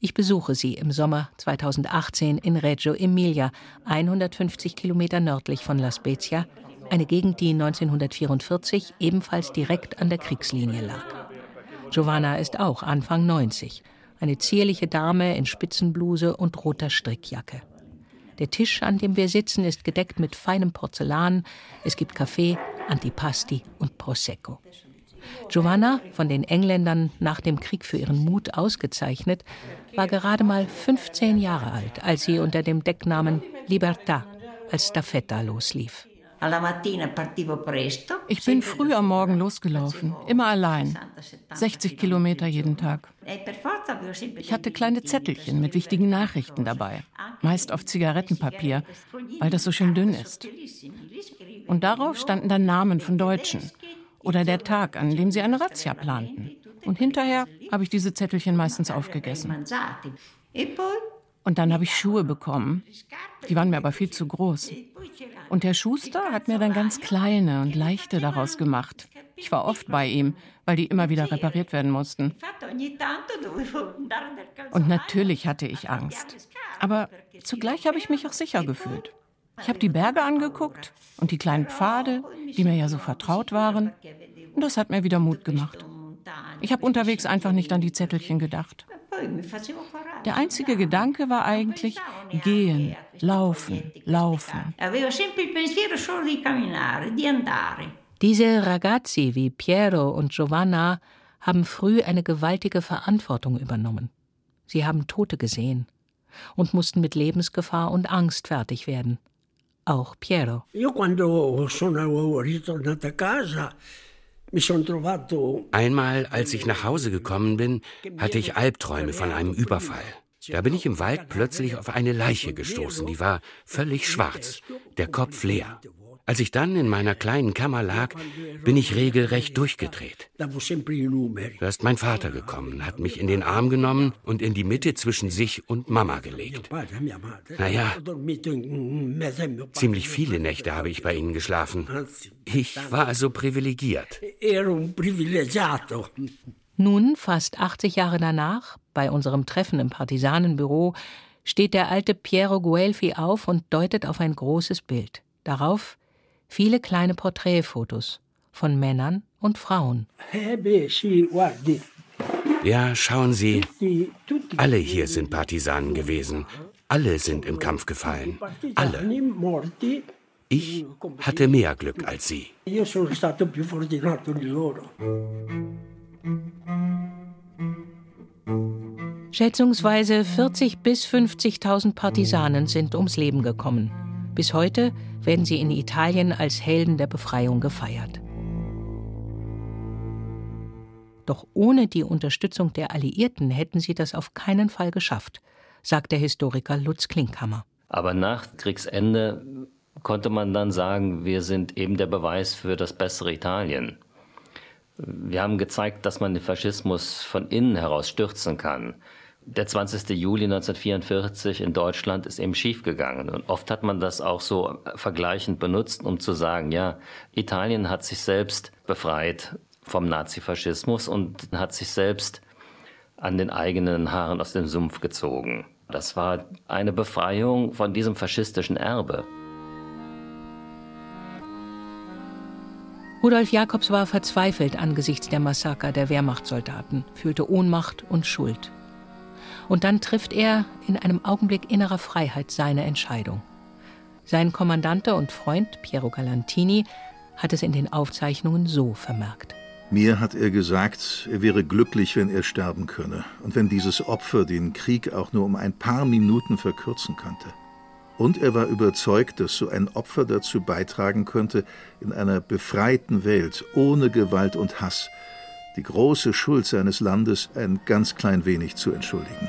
Ich besuche sie im Sommer 2018 in Reggio Emilia, 150 Kilometer nördlich von La Spezia, eine Gegend, die 1944 ebenfalls direkt an der Kriegslinie lag. Giovanna ist auch Anfang 90, eine zierliche Dame in Spitzenbluse und roter Strickjacke. Der Tisch, an dem wir sitzen, ist gedeckt mit feinem Porzellan. Es gibt Kaffee, Antipasti und Prosecco. Giovanna, von den Engländern nach dem Krieg für ihren Mut ausgezeichnet, war gerade mal 15 Jahre alt, als sie unter dem Decknamen Libertà als Staffetta loslief. Ich bin früh am Morgen losgelaufen, immer allein. 60 Kilometer jeden Tag. Ich hatte kleine Zettelchen mit wichtigen Nachrichten dabei, meist auf Zigarettenpapier, weil das so schön dünn ist. Und darauf standen dann Namen von Deutschen oder der Tag, an dem sie eine Razzia planten. Und hinterher habe ich diese Zettelchen meistens aufgegessen. Und dann habe ich Schuhe bekommen. Die waren mir aber viel zu groß. Und der Schuster hat mir dann ganz kleine und leichte daraus gemacht. Ich war oft bei ihm, weil die immer wieder repariert werden mussten. Und natürlich hatte ich Angst. Aber zugleich habe ich mich auch sicher gefühlt. Ich habe die Berge angeguckt und die kleinen Pfade, die mir ja so vertraut waren. Und das hat mir wieder Mut gemacht. Ich habe unterwegs einfach nicht an die Zettelchen gedacht. Der einzige Gedanke war eigentlich gehen, laufen, laufen. Diese Ragazzi wie Piero und Giovanna haben früh eine gewaltige Verantwortung übernommen. Sie haben Tote gesehen und mussten mit Lebensgefahr und Angst fertig werden. Auch Piero. Einmal, als ich nach Hause gekommen bin, hatte ich Albträume von einem Überfall. Da bin ich im Wald plötzlich auf eine Leiche gestoßen, die war völlig schwarz, der Kopf leer. Als ich dann in meiner kleinen Kammer lag, bin ich regelrecht durchgedreht. Da ist mein Vater gekommen, hat mich in den Arm genommen und in die Mitte zwischen sich und Mama gelegt. Naja, ziemlich viele Nächte habe ich bei ihnen geschlafen. Ich war also privilegiert. Nun, fast 80 Jahre danach, bei unserem Treffen im Partisanenbüro, steht der alte Piero Guelfi auf und deutet auf ein großes Bild. Darauf viele kleine Porträtfotos von Männern und Frauen. Ja, schauen Sie, alle hier sind Partisanen gewesen. Alle sind im Kampf gefallen. Alle. Ich hatte mehr Glück als Sie. Schätzungsweise 40 bis 50.000 Partisanen sind ums Leben gekommen. Bis heute werden sie in Italien als Helden der Befreiung gefeiert. Doch ohne die Unterstützung der Alliierten hätten sie das auf keinen Fall geschafft, sagt der Historiker Lutz Klinkhammer. Aber nach Kriegsende konnte man dann sagen, wir sind eben der Beweis für das bessere Italien. Wir haben gezeigt, dass man den Faschismus von innen heraus stürzen kann. Der 20. Juli 1944 in Deutschland ist eben schiefgegangen. Und oft hat man das auch so vergleichend benutzt, um zu sagen, ja, Italien hat sich selbst befreit vom Nazifaschismus und hat sich selbst an den eigenen Haaren aus dem Sumpf gezogen. Das war eine Befreiung von diesem faschistischen Erbe. Rudolf Jakobs war verzweifelt angesichts der Massaker der Wehrmachtssoldaten, fühlte Ohnmacht und Schuld. Und dann trifft er in einem Augenblick innerer Freiheit seine Entscheidung. Sein Kommandante und Freund Piero Galantini hat es in den Aufzeichnungen so vermerkt. Mir hat er gesagt, er wäre glücklich, wenn er sterben könne und wenn dieses Opfer den Krieg auch nur um ein paar Minuten verkürzen könnte. Und er war überzeugt, dass so ein Opfer dazu beitragen könnte, in einer befreiten Welt ohne Gewalt und Hass die große Schuld seines Landes ein ganz klein wenig zu entschuldigen.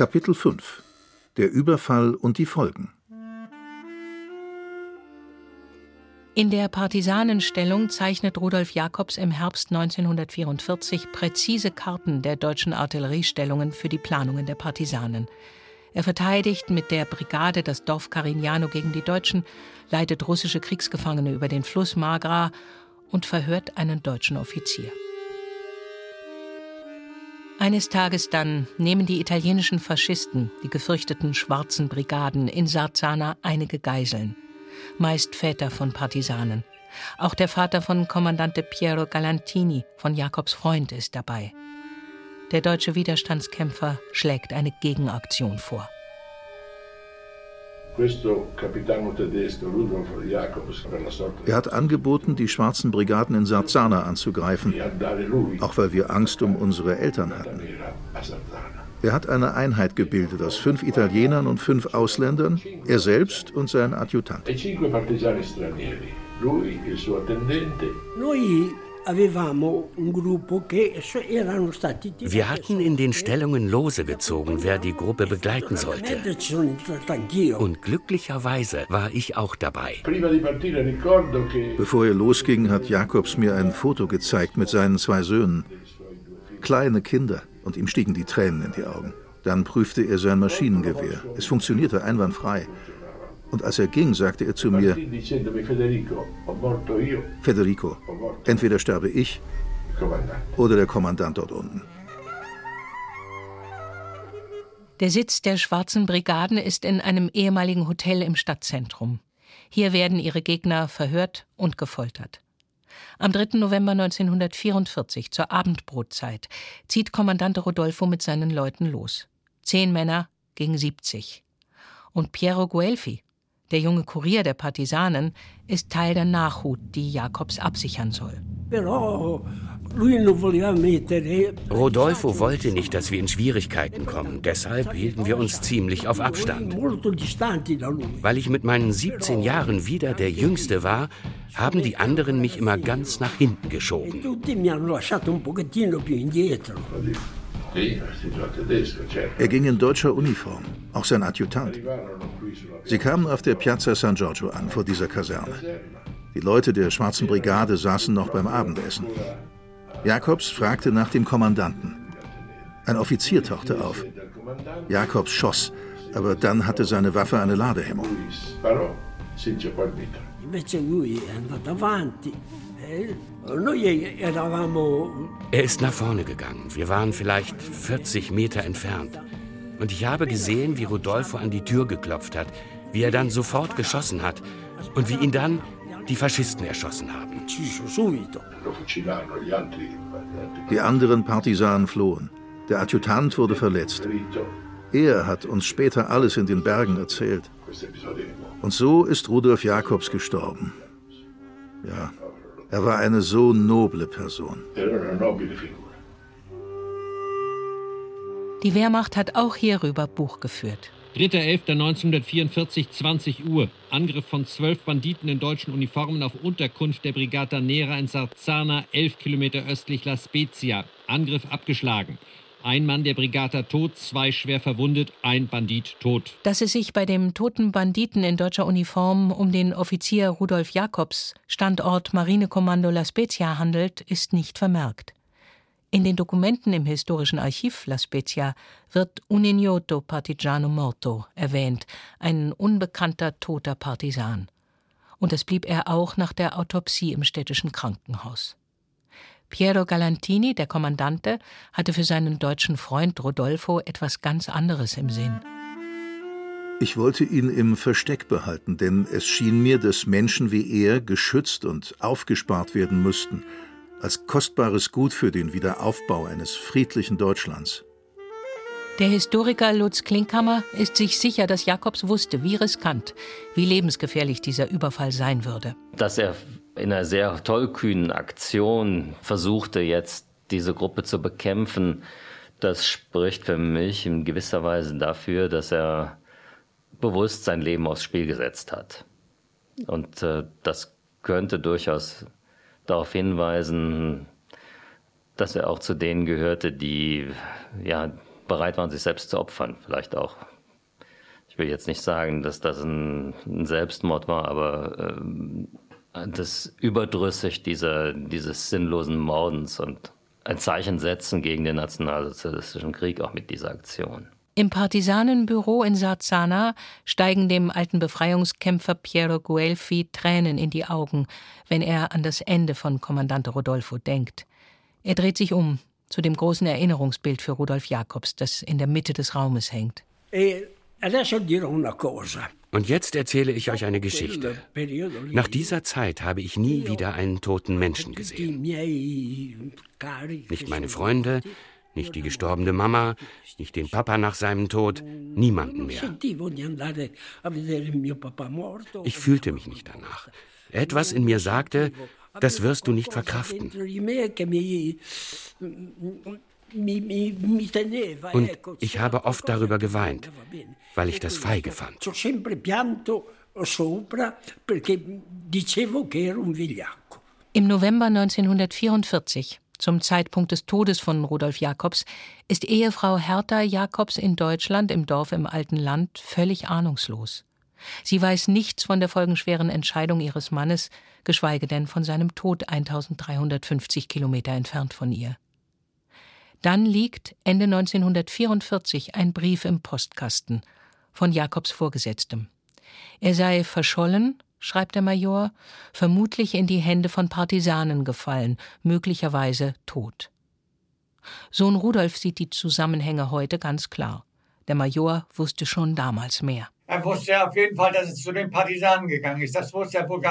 Kapitel 5 der Überfall und die Folgen. In der Partisanenstellung zeichnet Rudolf Jakobs im Herbst 1944 präzise Karten der deutschen Artilleriestellungen für die Planungen der Partisanen. Er verteidigt mit der Brigade das Dorf Carignano gegen die Deutschen, leitet russische Kriegsgefangene über den Fluss Magra und verhört einen deutschen Offizier. Eines Tages dann nehmen die italienischen Faschisten, die gefürchteten schwarzen Brigaden in Sarzana einige Geiseln, meist Väter von Partisanen. Auch der Vater von Kommandante Piero Galantini, von Jakobs Freund, ist dabei. Der deutsche Widerstandskämpfer schlägt eine Gegenaktion vor. Er hat angeboten, die schwarzen Brigaden in Sarzana anzugreifen, auch weil wir Angst um unsere Eltern hatten. Er hat eine Einheit gebildet aus fünf Italienern und fünf Ausländern, er selbst und sein Adjutant. Wir hatten in den Stellungen Lose gezogen, wer die Gruppe begleiten sollte. Und glücklicherweise war ich auch dabei. Bevor er losging, hat Jakobs mir ein Foto gezeigt mit seinen zwei Söhnen. Kleine Kinder, und ihm stiegen die Tränen in die Augen. Dann prüfte er sein Maschinengewehr. Es funktionierte einwandfrei. Und als er ging, sagte er zu mir, Federico, entweder sterbe ich oder der Kommandant dort unten. Der Sitz der Schwarzen Brigaden ist in einem ehemaligen Hotel im Stadtzentrum. Hier werden ihre Gegner verhört und gefoltert. Am 3. November 1944 zur Abendbrotzeit zieht Kommandant Rodolfo mit seinen Leuten los. Zehn Männer gegen 70. Und Piero Guelfi, der junge Kurier der Partisanen ist Teil der Nachhut, die Jakobs absichern soll. Rodolfo wollte nicht, dass wir in Schwierigkeiten kommen. Deshalb hielten wir uns ziemlich auf Abstand. Weil ich mit meinen 17 Jahren wieder der Jüngste war, haben die anderen mich immer ganz nach hinten geschoben. Er ging in deutscher Uniform, auch sein Adjutant. Sie kamen auf der Piazza San Giorgio an, vor dieser Kaserne. Die Leute der Schwarzen Brigade saßen noch beim Abendessen. Jakobs fragte nach dem Kommandanten. Ein Offizier tauchte auf. Jakobs schoss, aber dann hatte seine Waffe eine Ladehemmung. Er ist nach vorne gegangen. Wir waren vielleicht 40 Meter entfernt. Und ich habe gesehen, wie Rodolfo an die Tür geklopft hat, wie er dann sofort geschossen hat und wie ihn dann die Faschisten erschossen haben. Die anderen Partisanen flohen. Der Adjutant wurde verletzt. Er hat uns später alles in den Bergen erzählt. Und so ist Rudolf Jakobs gestorben. Ja, er war eine so noble Person. Die Wehrmacht hat auch hierüber Buch geführt. 3.11.1944, 20 Uhr. Angriff von zwölf Banditen in deutschen Uniformen auf Unterkunft der Brigata Nera in Sarzana, elf Kilometer östlich La Spezia. Angriff abgeschlagen. Ein Mann der Brigata tot, zwei schwer verwundet, ein Bandit tot. Dass es sich bei dem toten Banditen in deutscher Uniform um den Offizier Rudolf Jakobs, Standort Marinekommando La Spezia handelt, ist nicht vermerkt. In den Dokumenten im historischen Archiv La Spezia wird Un ignoto partigiano morto erwähnt, ein unbekannter toter Partisan. Und das blieb er auch nach der Autopsie im städtischen Krankenhaus. Piero Galantini, der Kommandante, hatte für seinen deutschen Freund Rodolfo etwas ganz anderes im Sinn. Ich wollte ihn im Versteck behalten, denn es schien mir, dass Menschen wie er geschützt und aufgespart werden müssten – als kostbares Gut für den Wiederaufbau eines friedlichen Deutschlands. Der Historiker Lutz Klinkhammer ist sich sicher, dass Jakobs wusste, wie riskant, wie lebensgefährlich dieser Überfall sein würde. Dass er in einer sehr tollkühnen Aktion versuchte, jetzt diese Gruppe zu bekämpfen, das spricht für mich in gewisser Weise dafür, dass er bewusst sein Leben aufs Spiel gesetzt hat. Und äh, das könnte durchaus darauf hinweisen, dass er auch zu denen gehörte, die ja bereit waren, sich selbst zu opfern. Vielleicht auch. Ich will jetzt nicht sagen, dass das ein, ein Selbstmord war, aber ähm, das überdrüssig dieser, dieses sinnlosen Mordens und ein Zeichen setzen gegen den nationalsozialistischen Krieg auch mit dieser Aktion. Im Partisanenbüro in Sarzana steigen dem alten Befreiungskämpfer Piero Guelfi Tränen in die Augen, wenn er an das Ende von Kommandante Rodolfo denkt. Er dreht sich um zu dem großen Erinnerungsbild für Rudolf Jakobs, das in der Mitte des Raumes hängt. E Und jetzt erzähle ich euch eine Geschichte. Nach dieser Zeit habe ich nie wieder einen toten Menschen gesehen. Nicht meine Freunde, nicht die gestorbene Mama, nicht den Papa nach seinem Tod, niemanden mehr. Ich fühlte mich nicht danach. Etwas in mir sagte, das wirst du nicht verkraften. Und ich habe oft darüber geweint, weil ich das feige fand. Im November 1944 zum Zeitpunkt des Todes von Rudolf Jakobs ist Ehefrau Hertha Jakobs in Deutschland im Dorf im alten Land völlig ahnungslos. Sie weiß nichts von der folgenschweren Entscheidung ihres Mannes, geschweige denn von seinem Tod 1350 Kilometer entfernt von ihr. Dann liegt Ende 1944 ein Brief im Postkasten von Jakobs Vorgesetztem. Er sei verschollen schreibt der Major, vermutlich in die Hände von Partisanen gefallen, möglicherweise tot. Sohn Rudolf sieht die Zusammenhänge heute ganz klar. Der Major wusste schon damals mehr. Er wusste auf jeden Fall, dass es zu den Partisanen gegangen ist. Das wusste er wohl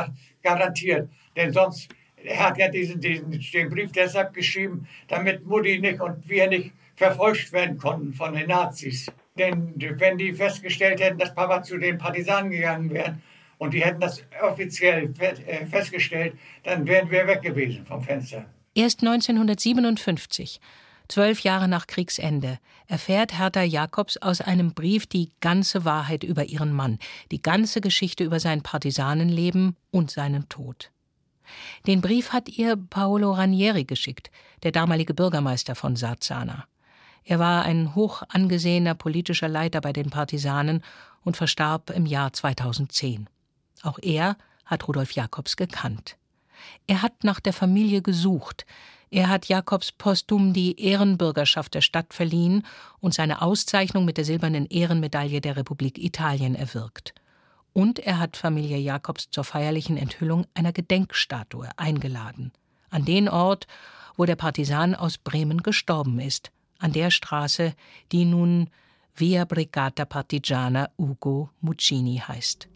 garantiert. Denn sonst, er hat ja diesen, diesen, den Brief deshalb geschrieben, damit Mutti nicht und wir nicht verfolgt werden konnten von den Nazis. Denn wenn die festgestellt hätten, dass Papa zu den Partisanen gegangen wäre, und die hätten das offiziell äh, festgestellt, dann wären wir weg gewesen vom Fenster. Erst 1957, zwölf Jahre nach Kriegsende, erfährt Hertha Jacobs aus einem Brief die ganze Wahrheit über ihren Mann, die ganze Geschichte über sein Partisanenleben und seinen Tod. Den Brief hat ihr Paolo Ranieri geschickt, der damalige Bürgermeister von Sarzana. Er war ein hoch angesehener politischer Leiter bei den Partisanen und verstarb im Jahr 2010. Auch er hat Rudolf Jakobs gekannt. Er hat nach der Familie gesucht. Er hat Jakobs posthum die Ehrenbürgerschaft der Stadt verliehen und seine Auszeichnung mit der silbernen Ehrenmedaille der Republik Italien erwirkt. Und er hat Familie Jakobs zur feierlichen Enthüllung einer Gedenkstatue eingeladen. An den Ort, wo der Partisan aus Bremen gestorben ist, an der Straße, die nun Via Brigata Partigiana Ugo Muccini heißt.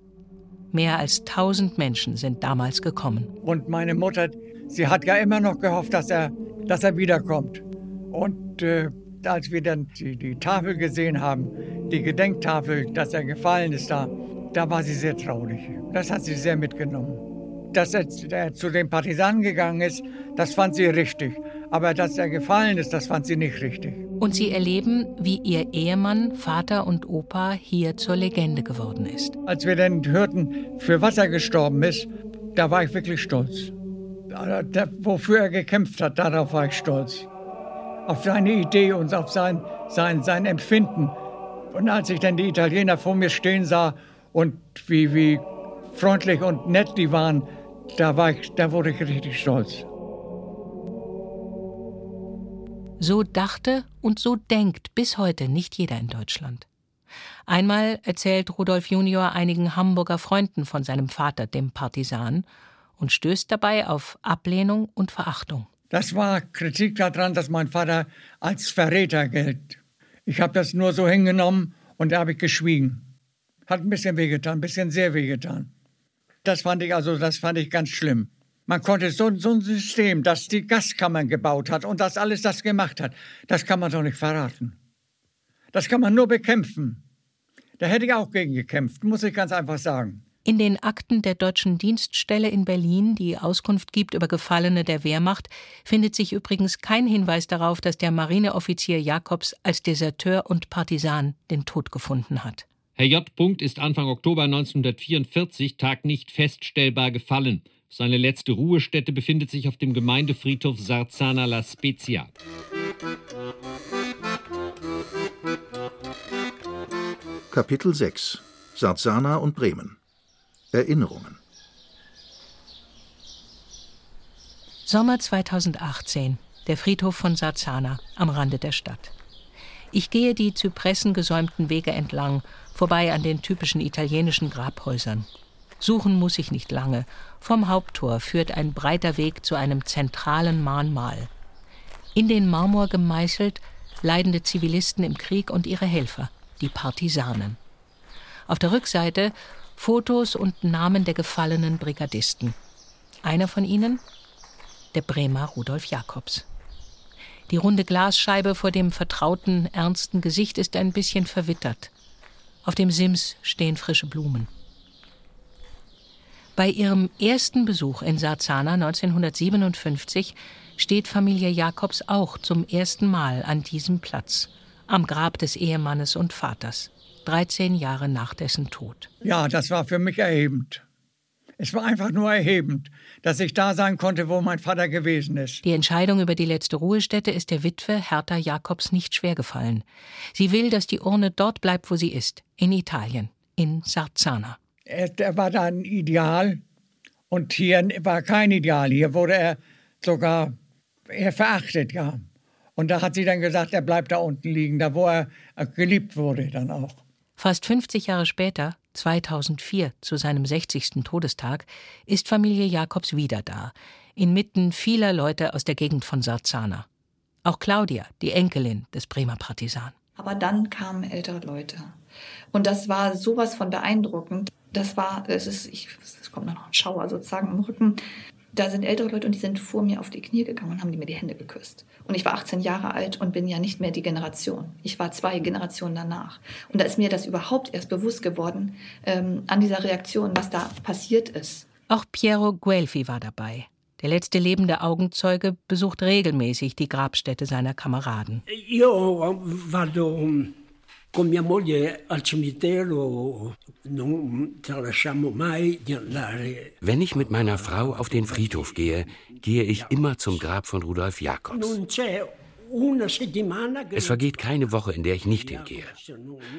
Mehr als tausend Menschen sind damals gekommen. Und meine Mutter, sie hat ja immer noch gehofft, dass er, dass er wiederkommt. Und äh, als wir dann die, die Tafel gesehen haben, die Gedenktafel, dass er gefallen ist da, da war sie sehr traurig. Das hat sie sehr mitgenommen. Dass er, er zu den Partisanen gegangen ist, das fand sie richtig. Aber dass er gefallen ist, das fand sie nicht richtig. Und sie erleben, wie ihr Ehemann, Vater und Opa hier zur Legende geworden ist. Als wir dann hörten, für was er gestorben ist, da war ich wirklich stolz. wofür er gekämpft hat, darauf war ich stolz. Auf seine Idee und auf sein, sein, sein Empfinden. Und als ich dann die Italiener vor mir stehen sah und wie, wie freundlich und nett die waren, da, war ich, da wurde ich richtig stolz. So dachte und so denkt bis heute nicht jeder in Deutschland. Einmal erzählt Rudolf Junior einigen Hamburger Freunden von seinem Vater, dem Partisan, und stößt dabei auf Ablehnung und Verachtung. Das war Kritik daran, dass mein Vater als Verräter gilt. Ich habe das nur so hingenommen und da habe ich geschwiegen. Hat ein bisschen wehgetan, ein bisschen sehr wehgetan. Das fand ich also, das fand ich ganz schlimm. Man konnte so, so ein System, das die Gaskammern gebaut hat und das alles das gemacht hat, das kann man doch nicht verraten. Das kann man nur bekämpfen. Da hätte ich auch gegen gekämpft, muss ich ganz einfach sagen. In den Akten der deutschen Dienststelle in Berlin, die Auskunft gibt über Gefallene der Wehrmacht, findet sich übrigens kein Hinweis darauf, dass der Marineoffizier Jakobs als Deserteur und Partisan den Tod gefunden hat. Herr J. ist Anfang Oktober 1944 Tag nicht feststellbar gefallen. Seine letzte Ruhestätte befindet sich auf dem Gemeindefriedhof Sarzana La Spezia. Kapitel 6 Sarzana und Bremen Erinnerungen Sommer 2018 der Friedhof von Sarzana am Rande der Stadt. Ich gehe die zypressengesäumten Wege entlang, vorbei an den typischen italienischen Grabhäusern. Suchen muss ich nicht lange. Vom Haupttor führt ein breiter Weg zu einem zentralen Mahnmal. In den Marmor gemeißelt leidende Zivilisten im Krieg und ihre Helfer, die Partisanen. Auf der Rückseite Fotos und Namen der gefallenen Brigadisten. Einer von ihnen? Der Bremer Rudolf Jakobs. Die runde Glasscheibe vor dem vertrauten, ernsten Gesicht ist ein bisschen verwittert. Auf dem Sims stehen frische Blumen. Bei ihrem ersten Besuch in Sarzana 1957 steht Familie Jakobs auch zum ersten Mal an diesem Platz, am Grab des Ehemannes und Vaters, 13 Jahre nach dessen Tod. Ja, das war für mich erhebend. Es war einfach nur erhebend, dass ich da sein konnte, wo mein Vater gewesen ist. Die Entscheidung über die letzte Ruhestätte ist der Witwe Hertha Jakobs nicht schwer gefallen. Sie will, dass die Urne dort bleibt, wo sie ist, in Italien, in Sarzana. Er, er war da ein Ideal und hier war kein Ideal. Hier wurde er sogar er verachtet, ja. Und da hat sie dann gesagt, er bleibt da unten liegen, da wo er geliebt wurde dann auch. Fast 50 Jahre später, 2004, zu seinem 60. Todestag, ist Familie Jakobs wieder da, inmitten vieler Leute aus der Gegend von Sarzana. Auch Claudia, die Enkelin des Bremer Partisan. Aber dann kamen ältere Leute. Und das war sowas von beeindruckend das war, es ist, ich, es kommt noch ein Schauer sozusagen im Rücken. Da sind ältere Leute und die sind vor mir auf die Knie gegangen und haben die mir die Hände geküsst. Und ich war 18 Jahre alt und bin ja nicht mehr die Generation. Ich war zwei Generationen danach. Und da ist mir das überhaupt erst bewusst geworden, ähm, an dieser Reaktion, was da passiert ist. Auch Piero Guelfi war dabei. Der letzte lebende Augenzeuge besucht regelmäßig die Grabstätte seiner Kameraden. Io vado con mia moglie al cimitero, non tralasciamo mai di andare. Wenn ich mit meiner Frau auf den Friedhof gehe, gehe ich immer zum Grab von Rudolf che Es vergeht keine Woche, in der ich nicht hingehe.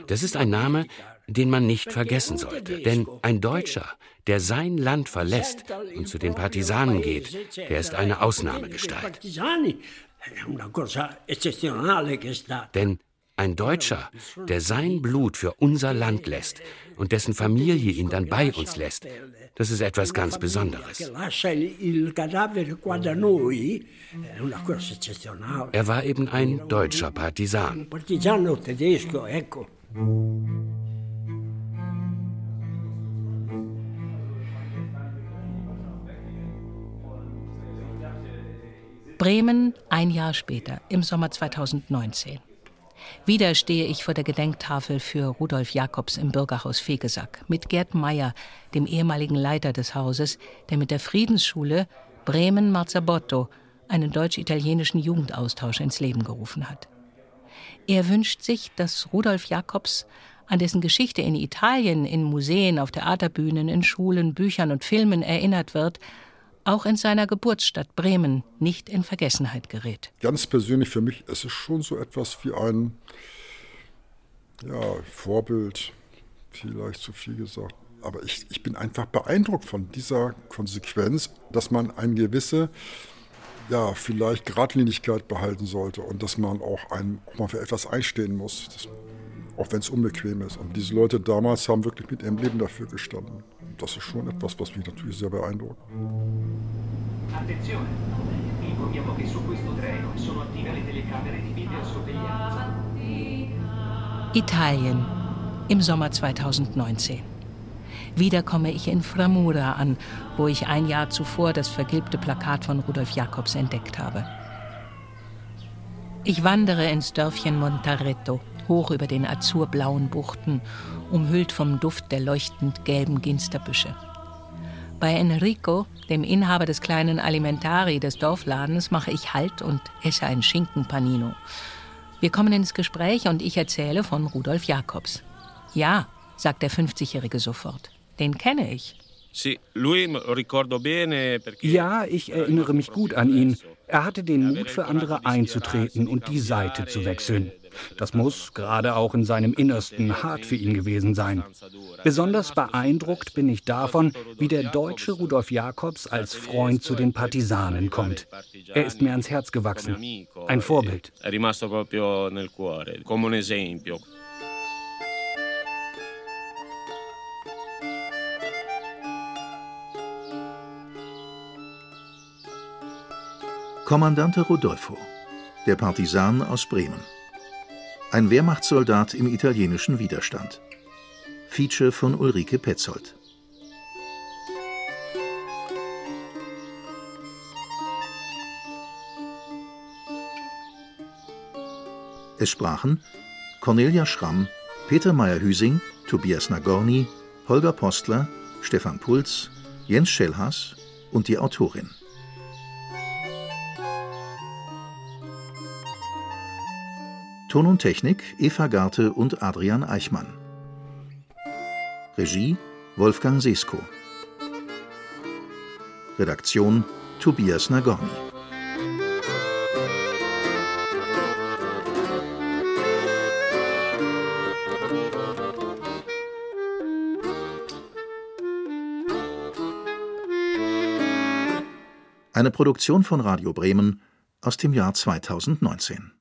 Das ist ein Name, den man nicht vergessen sollte. Denn ein Deutscher, der sein Land verlässt und zu den Partisanen geht, der ist eine Ausnahmegestalt. Denn ein Deutscher, der sein Blut für unser Land lässt und dessen Familie ihn dann bei uns lässt, das ist etwas ganz Besonderes. Er war eben ein deutscher Partisan. Bremen ein Jahr später, im Sommer 2019. Wieder stehe ich vor der Gedenktafel für Rudolf Jakobs im Bürgerhaus Fegesack mit Gerd Meyer, dem ehemaligen Leiter des Hauses, der mit der Friedensschule Bremen Marzabotto einen deutsch-italienischen Jugendaustausch ins Leben gerufen hat. Er wünscht sich, dass Rudolf Jakobs, an dessen Geschichte in Italien, in Museen, auf Theaterbühnen, in Schulen, Büchern und Filmen erinnert wird, auch in seiner Geburtsstadt Bremen nicht in Vergessenheit gerät. Ganz persönlich für mich ist es schon so etwas wie ein ja, Vorbild, vielleicht zu viel gesagt. Aber ich, ich bin einfach beeindruckt von dieser Konsequenz, dass man eine gewisse, ja, vielleicht Gradlinigkeit behalten sollte und dass man auch, ein, auch mal für etwas einstehen muss, das, auch wenn es unbequem ist. Und diese Leute damals haben wirklich mit ihrem Leben dafür gestanden. Das ist schon etwas, was mich natürlich sehr beeindruckt. Attenzione, informiamo che su questo treno sono attive le telecamere di videosorveglianza. Italien im Sommer 2019. Wieder komme ich in Framura an, wo ich ein Jahr zuvor das vergilbte Plakat von Rudolf Jakobs entdeckt habe. Ich wandere ins Dörfchen Montaretto, hoch über den azurblauen Buchten, umhüllt vom Duft der leuchtend gelben Ginsterbüsche. Bei Enrico, dem Inhaber des kleinen Alimentari des Dorfladens, mache ich Halt und esse ein Schinkenpanino. Wir kommen ins Gespräch und ich erzähle von Rudolf Jakobs. Ja, sagt der 50-Jährige sofort. Den kenne ich. Ja, ich erinnere mich gut an ihn. Er hatte den Mut, für andere einzutreten und die Seite zu wechseln. Das muss, gerade auch in seinem Innersten, hart für ihn gewesen sein. Besonders beeindruckt bin ich davon, wie der deutsche Rudolf Jakobs als Freund zu den Partisanen kommt. Er ist mir ans Herz gewachsen. Ein Vorbild. Kommandante Rodolfo, der Partisan aus Bremen. Ein Wehrmachtssoldat im italienischen Widerstand. Feature von Ulrike Petzold. Es sprachen Cornelia Schramm, Peter Meyer-Hüsing, Tobias Nagorny, Holger Postler, Stefan Puls, Jens Schellhaas und die Autorin. Ton und Technik Eva Garte und Adrian Eichmann. Regie Wolfgang Sesko. Redaktion Tobias Nagorny. Eine Produktion von Radio Bremen aus dem Jahr 2019.